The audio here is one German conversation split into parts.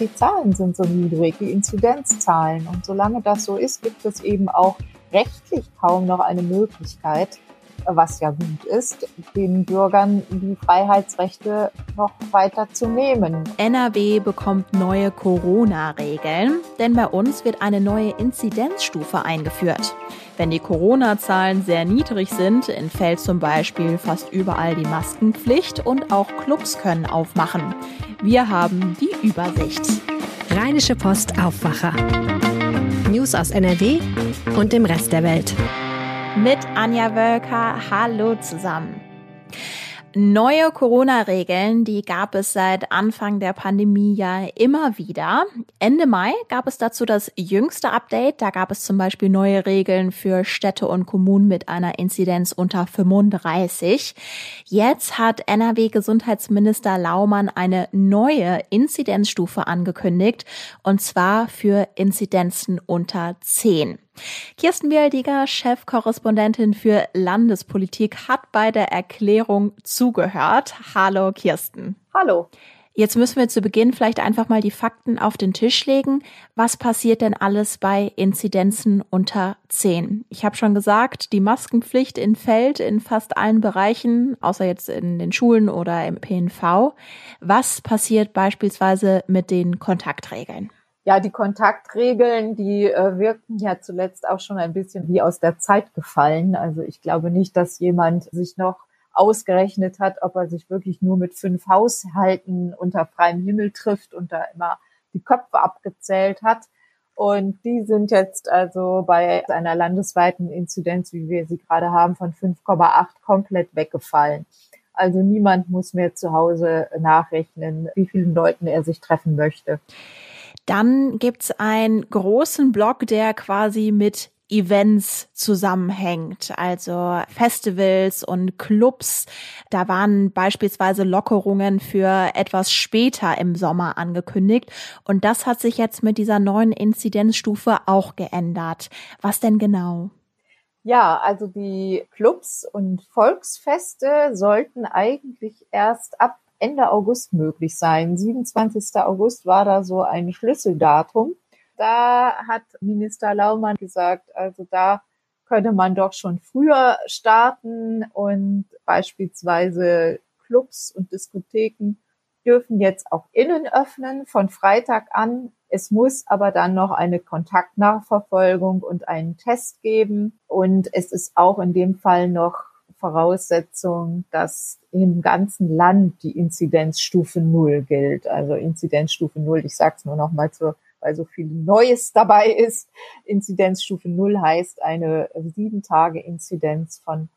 die Zahlen sind so niedrig, die Inzidenzzahlen. Und solange das so ist, gibt es eben auch rechtlich kaum noch eine Möglichkeit, was ja gut ist, den Bürgern die Freiheitsrechte noch weiter zu nehmen. NRW bekommt neue Corona-Regeln, denn bei uns wird eine neue Inzidenzstufe eingeführt. Wenn die Corona-Zahlen sehr niedrig sind, entfällt zum Beispiel fast überall die Maskenpflicht und auch Clubs können aufmachen. Wir haben die Übersicht. Rheinische Post Aufwacher. News aus NRW und dem Rest der Welt mit Anja Wölker. Hallo zusammen. Neue Corona-Regeln, die gab es seit Anfang der Pandemie ja immer wieder. Ende Mai gab es dazu das jüngste Update. Da gab es zum Beispiel neue Regeln für Städte und Kommunen mit einer Inzidenz unter 35. Jetzt hat NRW-Gesundheitsminister Laumann eine neue Inzidenzstufe angekündigt, und zwar für Inzidenzen unter 10. Kirsten Bialdiger, Chefkorrespondentin für Landespolitik, hat bei der Erklärung zugehört. Hallo Kirsten. Hallo. Jetzt müssen wir zu Beginn vielleicht einfach mal die Fakten auf den Tisch legen. Was passiert denn alles bei Inzidenzen unter 10? Ich habe schon gesagt, die Maskenpflicht entfällt in fast allen Bereichen, außer jetzt in den Schulen oder im PNV. Was passiert beispielsweise mit den Kontaktregeln? Ja, die Kontaktregeln, die äh, wirken ja zuletzt auch schon ein bisschen wie aus der Zeit gefallen. Also ich glaube nicht, dass jemand sich noch ausgerechnet hat, ob er sich wirklich nur mit fünf Haushalten unter freiem Himmel trifft und da immer die Köpfe abgezählt hat. Und die sind jetzt also bei einer landesweiten Inzidenz, wie wir sie gerade haben, von 5,8 komplett weggefallen. Also niemand muss mehr zu Hause nachrechnen, wie vielen Leuten er sich treffen möchte. Dann gibt's einen großen Block, der quasi mit Events zusammenhängt, also Festivals und Clubs. Da waren beispielsweise Lockerungen für etwas später im Sommer angekündigt und das hat sich jetzt mit dieser neuen Inzidenzstufe auch geändert. Was denn genau? Ja, also die Clubs und Volksfeste sollten eigentlich erst ab Ende August möglich sein. 27. August war da so ein Schlüsseldatum. Da hat Minister Laumann gesagt, also da könnte man doch schon früher starten und beispielsweise Clubs und Diskotheken dürfen jetzt auch innen öffnen von Freitag an. Es muss aber dann noch eine Kontaktnachverfolgung und einen Test geben. Und es ist auch in dem Fall noch Voraussetzung, dass im ganzen Land die Inzidenzstufe Null gilt. Also Inzidenzstufe Null, ich sage es nur noch mal zur weil so viel Neues dabei ist. Inzidenzstufe Null heißt eine sieben Tage Inzidenz von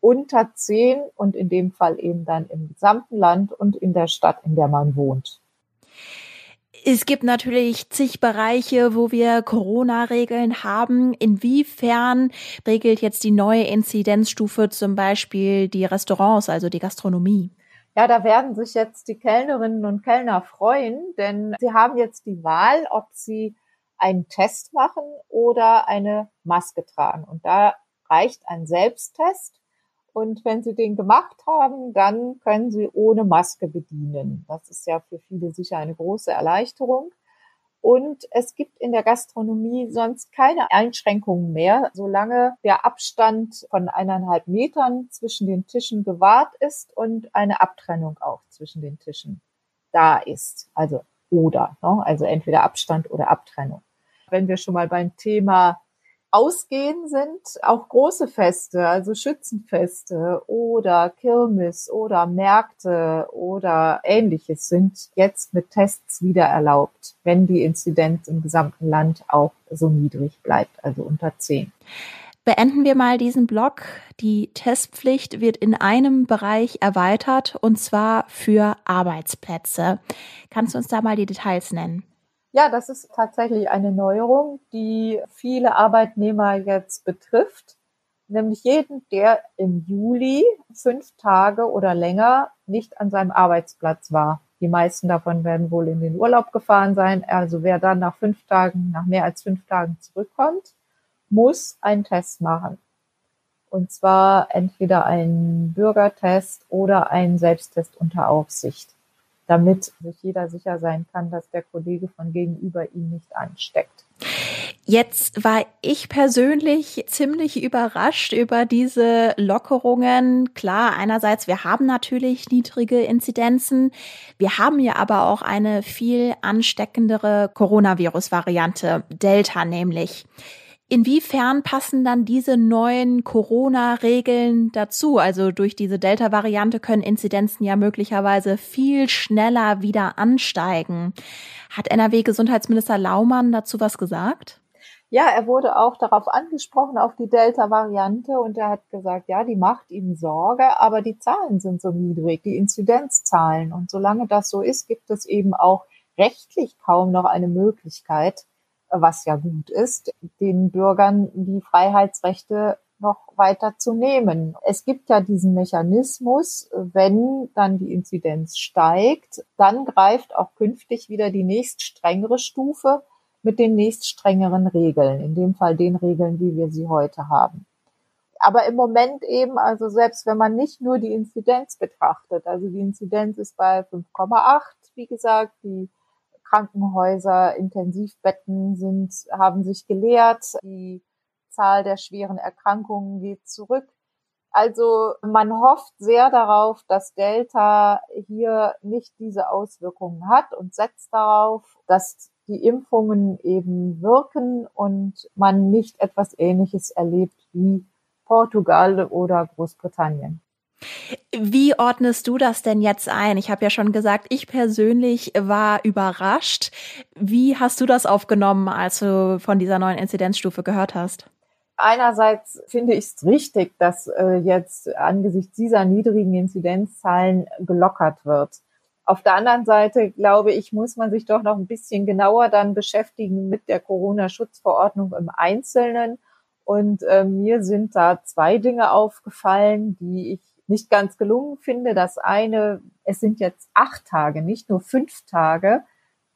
unter zehn und in dem Fall eben dann im gesamten Land und in der Stadt, in der man wohnt. Es gibt natürlich zig Bereiche, wo wir Corona-Regeln haben. Inwiefern regelt jetzt die neue Inzidenzstufe zum Beispiel die Restaurants, also die Gastronomie? Ja, da werden sich jetzt die Kellnerinnen und Kellner freuen, denn sie haben jetzt die Wahl, ob sie einen Test machen oder eine Maske tragen. Und da reicht ein Selbsttest. Und wenn Sie den gemacht haben, dann können Sie ohne Maske bedienen. Das ist ja für viele sicher eine große Erleichterung. Und es gibt in der Gastronomie sonst keine Einschränkungen mehr, solange der Abstand von eineinhalb Metern zwischen den Tischen gewahrt ist und eine Abtrennung auch zwischen den Tischen da ist. Also oder, ne? also entweder Abstand oder Abtrennung. Wenn wir schon mal beim Thema Ausgehen sind auch große Feste, also Schützenfeste oder Kirmes oder Märkte oder ähnliches sind jetzt mit Tests wieder erlaubt, wenn die Inzidenz im gesamten Land auch so niedrig bleibt, also unter zehn. Beenden wir mal diesen Block. Die Testpflicht wird in einem Bereich erweitert und zwar für Arbeitsplätze. Kannst du uns da mal die Details nennen? Ja, das ist tatsächlich eine Neuerung, die viele Arbeitnehmer jetzt betrifft. Nämlich jeden, der im Juli fünf Tage oder länger nicht an seinem Arbeitsplatz war. Die meisten davon werden wohl in den Urlaub gefahren sein. Also wer dann nach fünf Tagen, nach mehr als fünf Tagen zurückkommt, muss einen Test machen. Und zwar entweder einen Bürgertest oder einen Selbsttest unter Aufsicht. Damit sich jeder sicher sein kann, dass der Kollege von gegenüber ihn nicht ansteckt. Jetzt war ich persönlich ziemlich überrascht über diese Lockerungen. Klar, einerseits, wir haben natürlich niedrige Inzidenzen. Wir haben ja aber auch eine viel ansteckendere Coronavirus-Variante, Delta nämlich. Inwiefern passen dann diese neuen Corona-Regeln dazu? Also durch diese Delta-Variante können Inzidenzen ja möglicherweise viel schneller wieder ansteigen. Hat NRW-Gesundheitsminister Laumann dazu was gesagt? Ja, er wurde auch darauf angesprochen, auf die Delta-Variante und er hat gesagt, ja, die macht ihm Sorge, aber die Zahlen sind so niedrig, die Inzidenzzahlen. Und solange das so ist, gibt es eben auch rechtlich kaum noch eine Möglichkeit, was ja gut ist, den Bürgern die Freiheitsrechte noch weiter zu nehmen. Es gibt ja diesen Mechanismus, wenn dann die Inzidenz steigt, dann greift auch künftig wieder die nächst strengere Stufe mit den nächst strengeren Regeln, in dem Fall den Regeln, wie wir sie heute haben. Aber im Moment eben, also selbst wenn man nicht nur die Inzidenz betrachtet, also die Inzidenz ist bei 5,8, wie gesagt, die Krankenhäuser, Intensivbetten sind, haben sich geleert, die Zahl der schweren Erkrankungen geht zurück. Also man hofft sehr darauf, dass Delta hier nicht diese Auswirkungen hat und setzt darauf, dass die Impfungen eben wirken und man nicht etwas Ähnliches erlebt wie Portugal oder Großbritannien. Wie ordnest du das denn jetzt ein? Ich habe ja schon gesagt, ich persönlich war überrascht. Wie hast du das aufgenommen, als du von dieser neuen Inzidenzstufe gehört hast? Einerseits finde ich es richtig, dass äh, jetzt angesichts dieser niedrigen Inzidenzzahlen gelockert wird. Auf der anderen Seite, glaube ich, muss man sich doch noch ein bisschen genauer dann beschäftigen mit der Corona-Schutzverordnung im Einzelnen. Und äh, mir sind da zwei Dinge aufgefallen, die ich nicht ganz gelungen finde. Das eine, es sind jetzt acht Tage, nicht nur fünf Tage,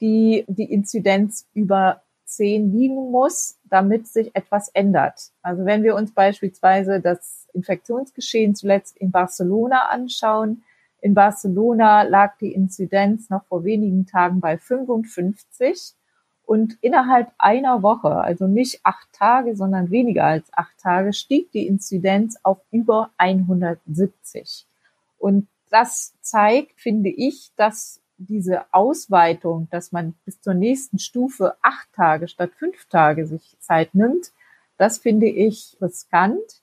die die Inzidenz über zehn liegen muss, damit sich etwas ändert. Also wenn wir uns beispielsweise das Infektionsgeschehen zuletzt in Barcelona anschauen, in Barcelona lag die Inzidenz noch vor wenigen Tagen bei 55 und innerhalb einer Woche, also nicht acht Tage, sondern weniger als acht Tage, stieg die Inzidenz auf über 170. Und das zeigt, finde ich, dass diese Ausweitung, dass man bis zur nächsten Stufe acht Tage statt fünf Tage sich Zeit nimmt, das finde ich riskant.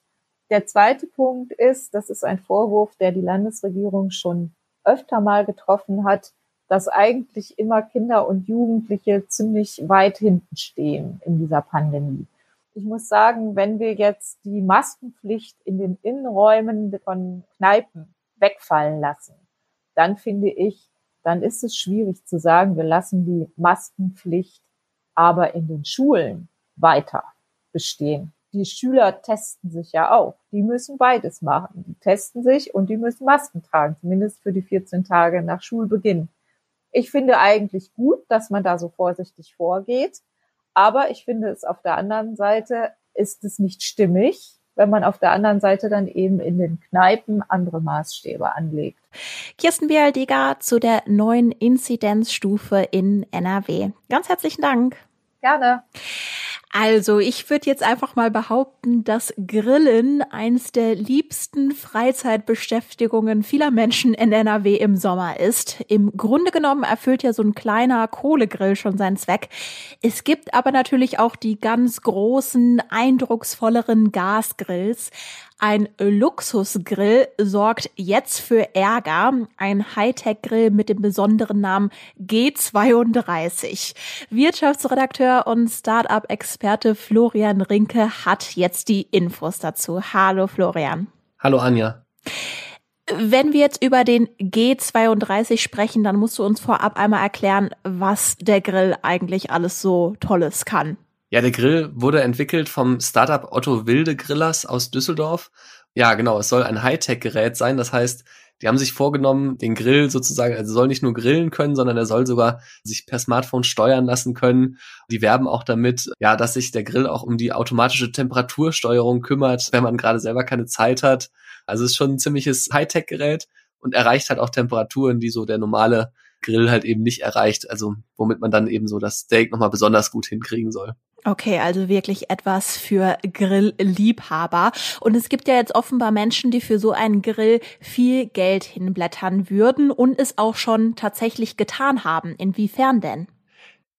Der zweite Punkt ist, das ist ein Vorwurf, der die Landesregierung schon öfter mal getroffen hat, dass eigentlich immer Kinder und Jugendliche ziemlich weit hinten stehen in dieser Pandemie. Ich muss sagen, wenn wir jetzt die Maskenpflicht in den Innenräumen von Kneipen wegfallen lassen, dann finde ich, dann ist es schwierig zu sagen, wir lassen die Maskenpflicht aber in den Schulen weiter bestehen die Schüler testen sich ja auch. Die müssen beides machen. Die testen sich und die müssen Masken tragen, zumindest für die 14 Tage nach Schulbeginn. Ich finde eigentlich gut, dass man da so vorsichtig vorgeht. Aber ich finde es auf der anderen Seite ist es nicht stimmig, wenn man auf der anderen Seite dann eben in den Kneipen andere Maßstäbe anlegt. Kirsten Bialdiger zu der neuen Inzidenzstufe in NRW. Ganz herzlichen Dank. Gerne. Also, ich würde jetzt einfach mal behaupten, dass Grillen eins der liebsten Freizeitbeschäftigungen vieler Menschen in NRW im Sommer ist. Im Grunde genommen erfüllt ja so ein kleiner Kohlegrill schon seinen Zweck. Es gibt aber natürlich auch die ganz großen, eindrucksvolleren Gasgrills. Ein Luxusgrill sorgt jetzt für Ärger. Ein Hightech-Grill mit dem besonderen Namen G32. Wirtschaftsredakteur und Startup-Experte Florian Rinke hat jetzt die Infos dazu. Hallo Florian. Hallo Anja. Wenn wir jetzt über den G32 sprechen, dann musst du uns vorab einmal erklären, was der Grill eigentlich alles so Tolles kann. Ja, der Grill wurde entwickelt vom Startup Otto Wilde Grillers aus Düsseldorf. Ja, genau, es soll ein Hightech-Gerät sein. Das heißt, die haben sich vorgenommen, den Grill sozusagen, also soll nicht nur grillen können, sondern er soll sogar sich per Smartphone steuern lassen können. Die werben auch damit, ja, dass sich der Grill auch um die automatische Temperatursteuerung kümmert, wenn man gerade selber keine Zeit hat. Also es ist schon ein ziemliches Hightech-Gerät und erreicht halt auch Temperaturen, die so der normale Grill halt eben nicht erreicht. Also womit man dann eben so das Steak nochmal besonders gut hinkriegen soll. Okay, also wirklich etwas für Grillliebhaber. Und es gibt ja jetzt offenbar Menschen, die für so einen Grill viel Geld hinblättern würden und es auch schon tatsächlich getan haben. Inwiefern denn?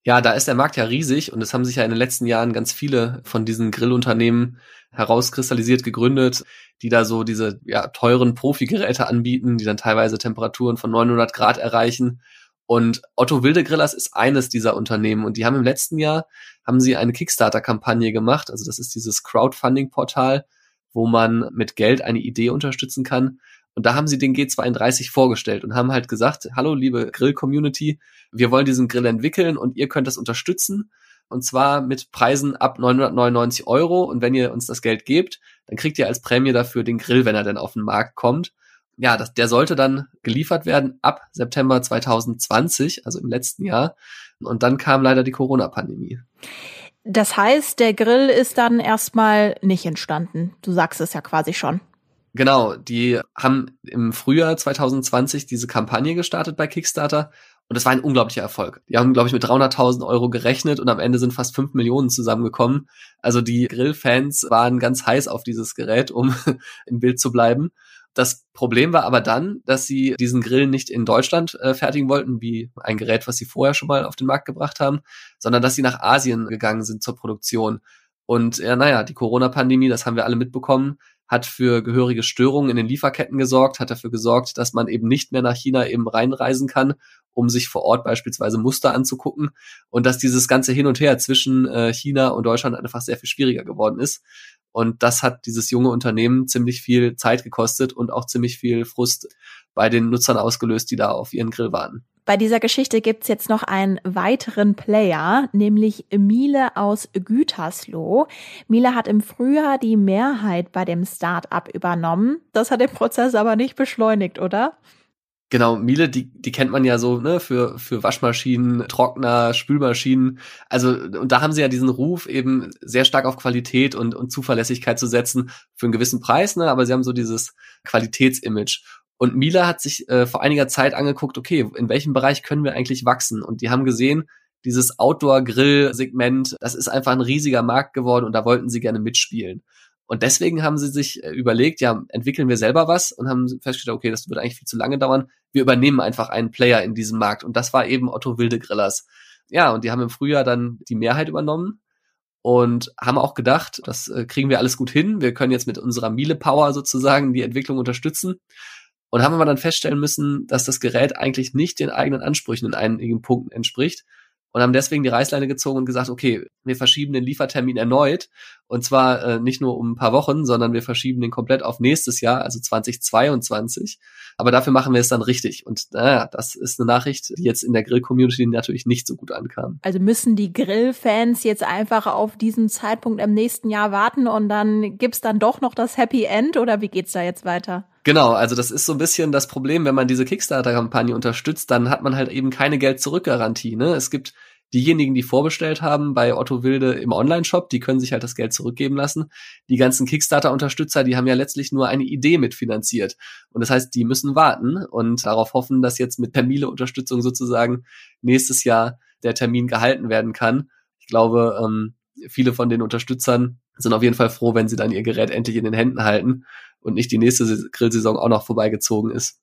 Ja, da ist der Markt ja riesig und es haben sich ja in den letzten Jahren ganz viele von diesen Grillunternehmen herauskristallisiert, gegründet, die da so diese ja, teuren Profi-Geräte anbieten, die dann teilweise Temperaturen von 900 Grad erreichen. Und Otto Wilde Grillers ist eines dieser Unternehmen und die haben im letzten Jahr haben sie eine Kickstarter-Kampagne gemacht. Also das ist dieses Crowdfunding-Portal, wo man mit Geld eine Idee unterstützen kann. Und da haben sie den G32 vorgestellt und haben halt gesagt, hallo liebe Grill-Community, wir wollen diesen Grill entwickeln und ihr könnt das unterstützen. Und zwar mit Preisen ab 999 Euro. Und wenn ihr uns das Geld gebt, dann kriegt ihr als Prämie dafür den Grill, wenn er denn auf den Markt kommt. Ja, das, der sollte dann geliefert werden ab September 2020, also im letzten Jahr. Und dann kam leider die Corona-Pandemie. Das heißt, der Grill ist dann erstmal nicht entstanden. Du sagst es ja quasi schon. Genau, die haben im Frühjahr 2020 diese Kampagne gestartet bei Kickstarter und das war ein unglaublicher Erfolg. Die haben, glaube ich, mit 300.000 Euro gerechnet und am Ende sind fast 5 Millionen zusammengekommen. Also die Grillfans waren ganz heiß auf dieses Gerät, um im Bild zu bleiben. Das Problem war aber dann, dass sie diesen Grill nicht in Deutschland äh, fertigen wollten, wie ein Gerät, was sie vorher schon mal auf den Markt gebracht haben, sondern dass sie nach Asien gegangen sind zur Produktion. Und ja, naja, die Corona-Pandemie, das haben wir alle mitbekommen, hat für gehörige Störungen in den Lieferketten gesorgt, hat dafür gesorgt, dass man eben nicht mehr nach China eben reinreisen kann, um sich vor Ort beispielsweise Muster anzugucken und dass dieses ganze Hin und Her zwischen äh, China und Deutschland einfach sehr viel schwieriger geworden ist. Und das hat dieses junge Unternehmen ziemlich viel Zeit gekostet und auch ziemlich viel Frust bei den Nutzern ausgelöst, die da auf ihren Grill waren. Bei dieser Geschichte gibt's jetzt noch einen weiteren Player, nämlich Miele aus Gütersloh. Miele hat im Frühjahr die Mehrheit bei dem Start-up übernommen. Das hat den Prozess aber nicht beschleunigt, oder? Genau, Miele, die, die kennt man ja so, ne, für, für Waschmaschinen, Trockner, Spülmaschinen. Also, und da haben sie ja diesen Ruf, eben sehr stark auf Qualität und, und Zuverlässigkeit zu setzen für einen gewissen Preis, ne, aber sie haben so dieses Qualitätsimage. Und Miele hat sich äh, vor einiger Zeit angeguckt, okay, in welchem Bereich können wir eigentlich wachsen? Und die haben gesehen, dieses Outdoor-Grill-Segment, das ist einfach ein riesiger Markt geworden und da wollten sie gerne mitspielen. Und deswegen haben sie sich äh, überlegt, ja, entwickeln wir selber was und haben festgestellt, okay, das wird eigentlich viel zu lange dauern. Wir übernehmen einfach einen Player in diesem Markt. Und das war eben Otto Wilde Grillers. Ja, und die haben im Frühjahr dann die Mehrheit übernommen und haben auch gedacht, das äh, kriegen wir alles gut hin. Wir können jetzt mit unserer Miele Power sozusagen die Entwicklung unterstützen und haben aber dann feststellen müssen, dass das Gerät eigentlich nicht den eigenen Ansprüchen in einigen Punkten entspricht und haben deswegen die Reißleine gezogen und gesagt, okay, wir verschieben den Liefertermin erneut und zwar äh, nicht nur um ein paar Wochen, sondern wir verschieben den komplett auf nächstes Jahr, also 2022. Aber dafür machen wir es dann richtig. Und naja, das ist eine Nachricht, die jetzt in der Grill-Community natürlich nicht so gut ankam. Also müssen die Grill-Fans jetzt einfach auf diesen Zeitpunkt im nächsten Jahr warten und dann gibt's dann doch noch das Happy End oder wie geht's da jetzt weiter? Genau, also das ist so ein bisschen das Problem, wenn man diese Kickstarter-Kampagne unterstützt, dann hat man halt eben keine Geld-Zurück-Garantie. Ne? Es gibt diejenigen, die vorbestellt haben bei Otto Wilde im Online-Shop, die können sich halt das Geld zurückgeben lassen. Die ganzen Kickstarter-Unterstützer, die haben ja letztlich nur eine Idee mitfinanziert. Und das heißt, die müssen warten und darauf hoffen, dass jetzt mit Termile-Unterstützung sozusagen nächstes Jahr der Termin gehalten werden kann. Ich glaube, ähm, viele von den Unterstützern sind auf jeden Fall froh, wenn sie dann ihr Gerät endlich in den Händen halten und nicht die nächste Grillsaison auch noch vorbeigezogen ist.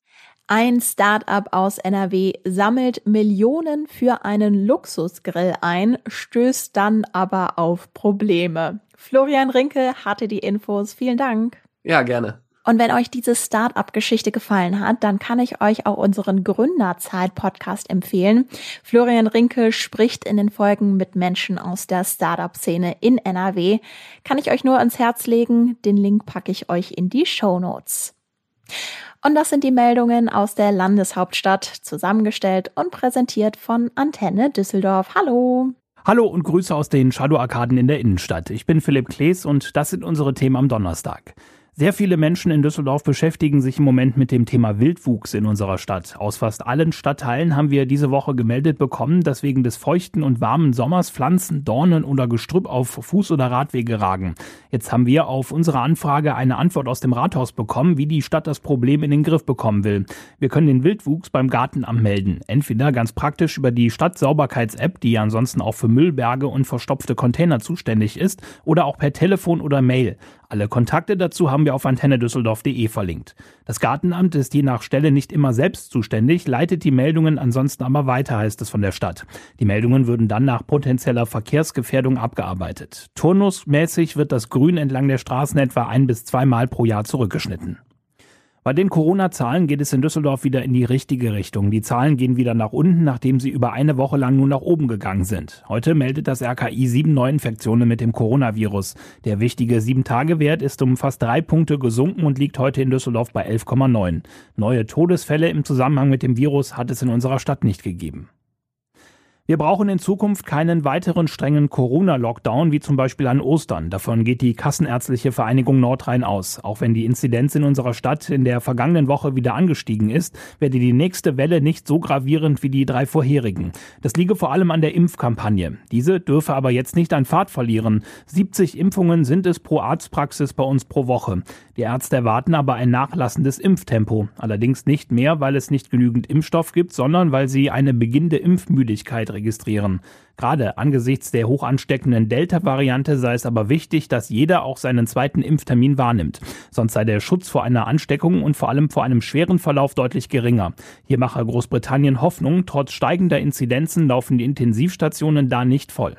Ein Startup aus NRW sammelt Millionen für einen Luxusgrill ein, stößt dann aber auf Probleme. Florian Rinke hatte die Infos. Vielen Dank. Ja, gerne. Und wenn euch diese Startup-Geschichte gefallen hat, dann kann ich euch auch unseren Gründerzeit-Podcast empfehlen. Florian Rinke spricht in den Folgen mit Menschen aus der Startup-Szene in NRW. Kann ich euch nur ans Herz legen. Den Link packe ich euch in die Show Notes. Und das sind die Meldungen aus der Landeshauptstadt, zusammengestellt und präsentiert von Antenne Düsseldorf. Hallo! Hallo und Grüße aus den Shadow-Arkaden in der Innenstadt. Ich bin Philipp Klees und das sind unsere Themen am Donnerstag. Sehr viele Menschen in Düsseldorf beschäftigen sich im Moment mit dem Thema Wildwuchs in unserer Stadt. Aus fast allen Stadtteilen haben wir diese Woche gemeldet bekommen, dass wegen des feuchten und warmen Sommers Pflanzen, Dornen oder Gestrüpp auf Fuß- oder Radwege ragen. Jetzt haben wir auf unsere Anfrage eine Antwort aus dem Rathaus bekommen, wie die Stadt das Problem in den Griff bekommen will. Wir können den Wildwuchs beim Gartenamt melden. Entweder ganz praktisch über die Stadtsauberkeits-App, die ansonsten auch für Müllberge und verstopfte Container zuständig ist, oder auch per Telefon oder Mail. Alle Kontakte dazu haben wir auf antennedüsseldorf.de verlinkt. Das Gartenamt ist je nach Stelle nicht immer selbst zuständig, leitet die Meldungen ansonsten aber weiter, heißt es von der Stadt. Die Meldungen würden dann nach potenzieller Verkehrsgefährdung abgearbeitet. Turnusmäßig wird das Grün entlang der Straßen etwa ein bis zweimal pro Jahr zurückgeschnitten. Bei den Corona-Zahlen geht es in Düsseldorf wieder in die richtige Richtung. Die Zahlen gehen wieder nach unten, nachdem sie über eine Woche lang nur nach oben gegangen sind. Heute meldet das RKI sieben Neuinfektionen mit dem Coronavirus. Der wichtige Sieben-Tage-Wert ist um fast drei Punkte gesunken und liegt heute in Düsseldorf bei 11,9. Neue Todesfälle im Zusammenhang mit dem Virus hat es in unserer Stadt nicht gegeben. Wir brauchen in Zukunft keinen weiteren strengen Corona-Lockdown, wie zum Beispiel an Ostern. Davon geht die Kassenärztliche Vereinigung Nordrhein aus. Auch wenn die Inzidenz in unserer Stadt in der vergangenen Woche wieder angestiegen ist, werde die nächste Welle nicht so gravierend wie die drei vorherigen. Das liege vor allem an der Impfkampagne. Diese dürfe aber jetzt nicht an Fahrt verlieren. 70 Impfungen sind es pro Arztpraxis bei uns pro Woche. Die Ärzte erwarten aber ein nachlassendes Impftempo. Allerdings nicht mehr, weil es nicht genügend Impfstoff gibt, sondern weil sie eine beginnende Impfmüdigkeit registrieren. Gerade angesichts der hoch ansteckenden Delta-Variante sei es aber wichtig, dass jeder auch seinen zweiten Impftermin wahrnimmt. Sonst sei der Schutz vor einer Ansteckung und vor allem vor einem schweren Verlauf deutlich geringer. Hier mache Großbritannien Hoffnung. Trotz steigender Inzidenzen laufen die Intensivstationen da nicht voll.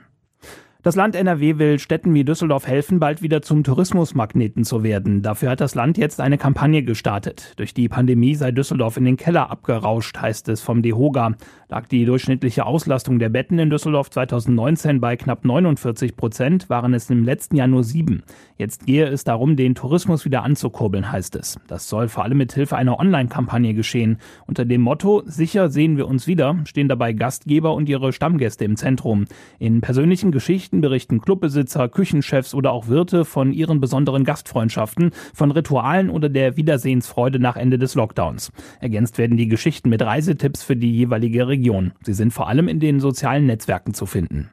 Das Land NRW will Städten wie Düsseldorf helfen, bald wieder zum Tourismusmagneten zu werden. Dafür hat das Land jetzt eine Kampagne gestartet. Durch die Pandemie sei Düsseldorf in den Keller abgerauscht, heißt es vom DEHOGA. Lag die durchschnittliche Auslastung der Betten in Düsseldorf 2019 bei knapp 49 Prozent, waren es im letzten Jahr nur sieben. Jetzt gehe es darum, den Tourismus wieder anzukurbeln, heißt es. Das soll vor allem mit Hilfe einer Online-Kampagne geschehen. Unter dem Motto Sicher sehen wir uns wieder stehen dabei Gastgeber und ihre Stammgäste im Zentrum. In persönlichen Geschichten Geschichten berichten Clubbesitzer, Küchenchefs oder auch Wirte von ihren besonderen Gastfreundschaften, von Ritualen oder der Wiedersehensfreude nach Ende des Lockdowns. Ergänzt werden die Geschichten mit Reisetipps für die jeweilige Region. Sie sind vor allem in den sozialen Netzwerken zu finden.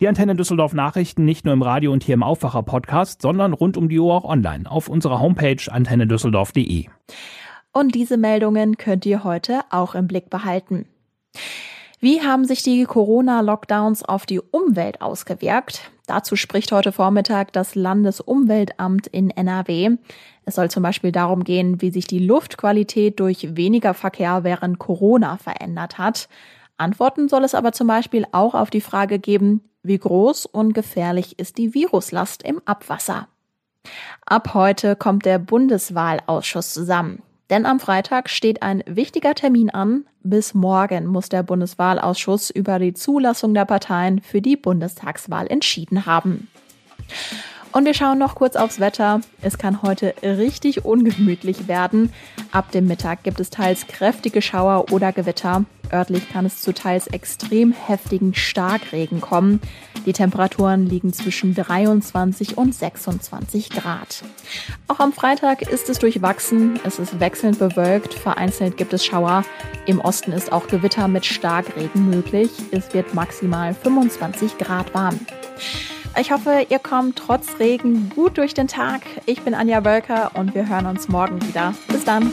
Die Antenne Düsseldorf Nachrichten nicht nur im Radio und hier im Aufwacher Podcast, sondern rund um die Uhr auch online auf unserer Homepage antennedüsseldorf.de. Und diese Meldungen könnt ihr heute auch im Blick behalten. Wie haben sich die Corona-Lockdowns auf die Umwelt ausgewirkt? Dazu spricht heute Vormittag das Landesumweltamt in NRW. Es soll zum Beispiel darum gehen, wie sich die Luftqualität durch weniger Verkehr während Corona verändert hat. Antworten soll es aber zum Beispiel auch auf die Frage geben, wie groß und gefährlich ist die Viruslast im Abwasser. Ab heute kommt der Bundeswahlausschuss zusammen. Denn am Freitag steht ein wichtiger Termin an. Bis morgen muss der Bundeswahlausschuss über die Zulassung der Parteien für die Bundestagswahl entschieden haben. Und wir schauen noch kurz aufs Wetter. Es kann heute richtig ungemütlich werden. Ab dem Mittag gibt es teils kräftige Schauer oder Gewitter. Örtlich kann es zu teils extrem heftigen Starkregen kommen. Die Temperaturen liegen zwischen 23 und 26 Grad. Auch am Freitag ist es durchwachsen. Es ist wechselnd bewölkt. Vereinzelt gibt es Schauer. Im Osten ist auch Gewitter mit Starkregen möglich. Es wird maximal 25 Grad warm. Ich hoffe, ihr kommt trotz Regen gut durch den Tag. Ich bin Anja Wölker und wir hören uns morgen wieder. Bis dann.